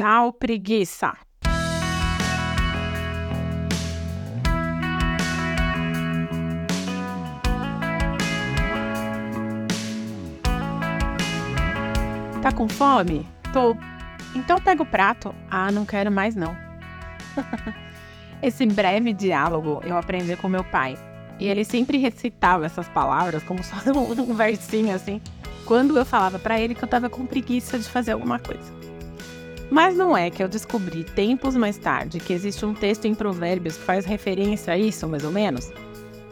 Tchau, preguiça! Tá com fome? Tô. Então pega o prato. Ah, não quero mais não. Esse breve diálogo eu aprendi com meu pai. E ele sempre recitava essas palavras como só um versinho assim, quando eu falava para ele que eu tava com preguiça de fazer alguma coisa. Mas não é que eu descobri tempos mais tarde que existe um texto em Provérbios que faz referência a isso, mais ou menos?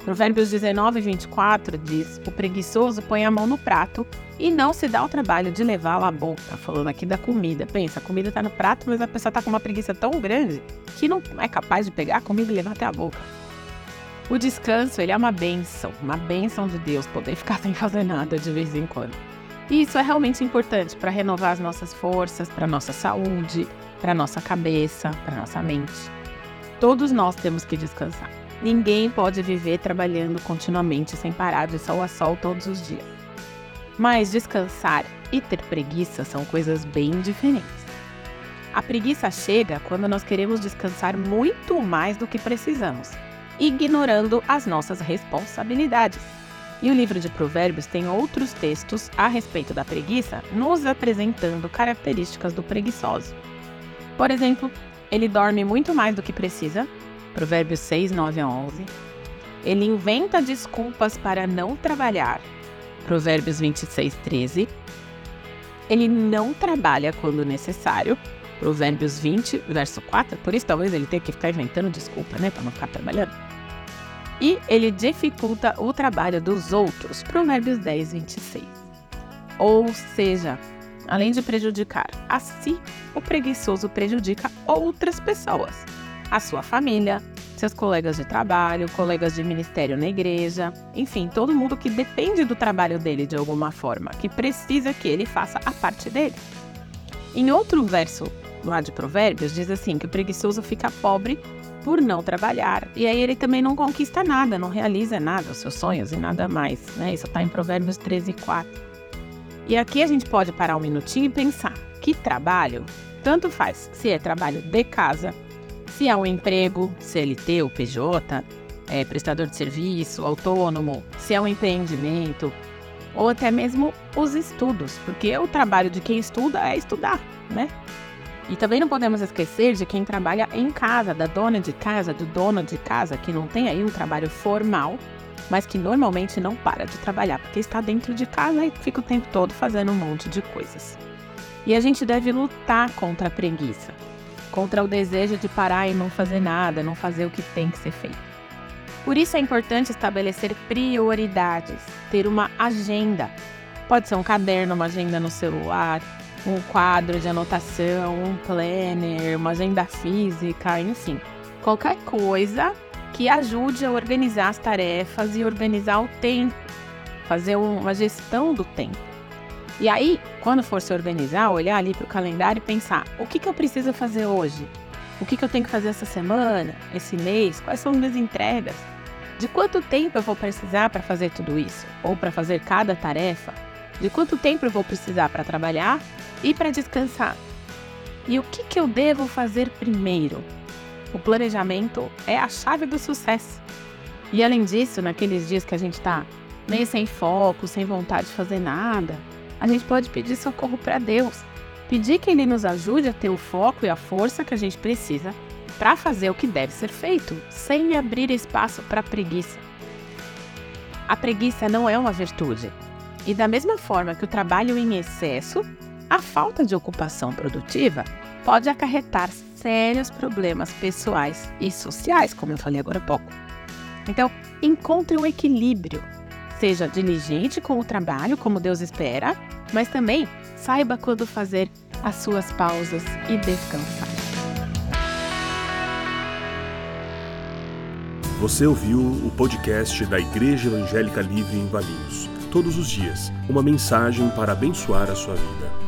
Provérbios 19, 24 diz: O preguiçoso põe a mão no prato e não se dá o trabalho de levá-la à boca. Falando aqui da comida. Pensa, a comida está no prato, mas a pessoa está com uma preguiça tão grande que não é capaz de pegar a comida e levar até a boca. O descanso, ele é uma benção, uma benção de Deus, poder ficar sem fazer nada de vez em quando. E isso é realmente importante para renovar as nossas forças, para nossa saúde, para nossa cabeça, para nossa mente. Todos nós temos que descansar. Ninguém pode viver trabalhando continuamente sem parar de sol a sol todos os dias. Mas descansar e ter preguiça são coisas bem diferentes. A preguiça chega quando nós queremos descansar muito mais do que precisamos, ignorando as nossas responsabilidades. E o livro de Provérbios tem outros textos a respeito da preguiça, nos apresentando características do preguiçoso. Por exemplo, ele dorme muito mais do que precisa, Provérbios 6, 9 a 11. Ele inventa desculpas para não trabalhar. Provérbios 26, 13. Ele não trabalha quando necessário. Provérbios 20, verso 4. Por isso, talvez ele tenha que ficar inventando desculpa, né? Para não ficar trabalhando. E ele dificulta o trabalho dos outros. Provérbios 10, 26. Ou seja, além de prejudicar a si, o preguiçoso prejudica outras pessoas a sua família, seus colegas de trabalho, colegas de ministério na igreja, enfim, todo mundo que depende do trabalho dele de alguma forma, que precisa que ele faça a parte dele. Em outro verso lá de Provérbios, diz assim: que o preguiçoso fica pobre por não trabalhar. E aí ele também não conquista nada, não realiza nada, os seus sonhos e nada mais. Né? Isso está em Provérbios 13, 4. E aqui a gente pode parar um minutinho e pensar: que trabalho? Tanto faz se é trabalho de casa, se é um emprego CLT ou PJ, é, prestador de serviço, autônomo, se é um empreendimento, ou até mesmo os estudos, porque o trabalho de quem estuda é estudar, né? E também não podemos esquecer de quem trabalha em casa, da dona de casa, do dono de casa, que não tem aí um trabalho formal, mas que normalmente não para de trabalhar, porque está dentro de casa e fica o tempo todo fazendo um monte de coisas. E a gente deve lutar contra a preguiça contra o desejo de parar e não fazer nada, não fazer o que tem que ser feito. Por isso é importante estabelecer prioridades, ter uma agenda. Pode ser um caderno, uma agenda no celular, um quadro de anotação, um planner, uma agenda física, enfim. Qualquer coisa que ajude a organizar as tarefas e organizar o tempo, fazer uma gestão do tempo. E aí, quando for se organizar, olhar ali para o calendário e pensar: o que, que eu preciso fazer hoje? O que, que eu tenho que fazer essa semana, esse mês? Quais são as minhas entregas? De quanto tempo eu vou precisar para fazer tudo isso? Ou para fazer cada tarefa? De quanto tempo eu vou precisar para trabalhar e para descansar? E o que, que eu devo fazer primeiro? O planejamento é a chave do sucesso. E além disso, naqueles dias que a gente está meio sem foco, sem vontade de fazer nada, a gente pode pedir socorro para Deus, pedir que Ele nos ajude a ter o foco e a força que a gente precisa para fazer o que deve ser feito, sem abrir espaço para preguiça. A preguiça não é uma virtude. E da mesma forma que o trabalho em excesso, a falta de ocupação produtiva pode acarretar sérios problemas pessoais e sociais, como eu falei agora há pouco. Então, encontre um equilíbrio Seja diligente com o trabalho, como Deus espera, mas também saiba quando fazer as suas pausas e descansar. Você ouviu o podcast da Igreja Evangélica Livre em Valinhos. Todos os dias, uma mensagem para abençoar a sua vida.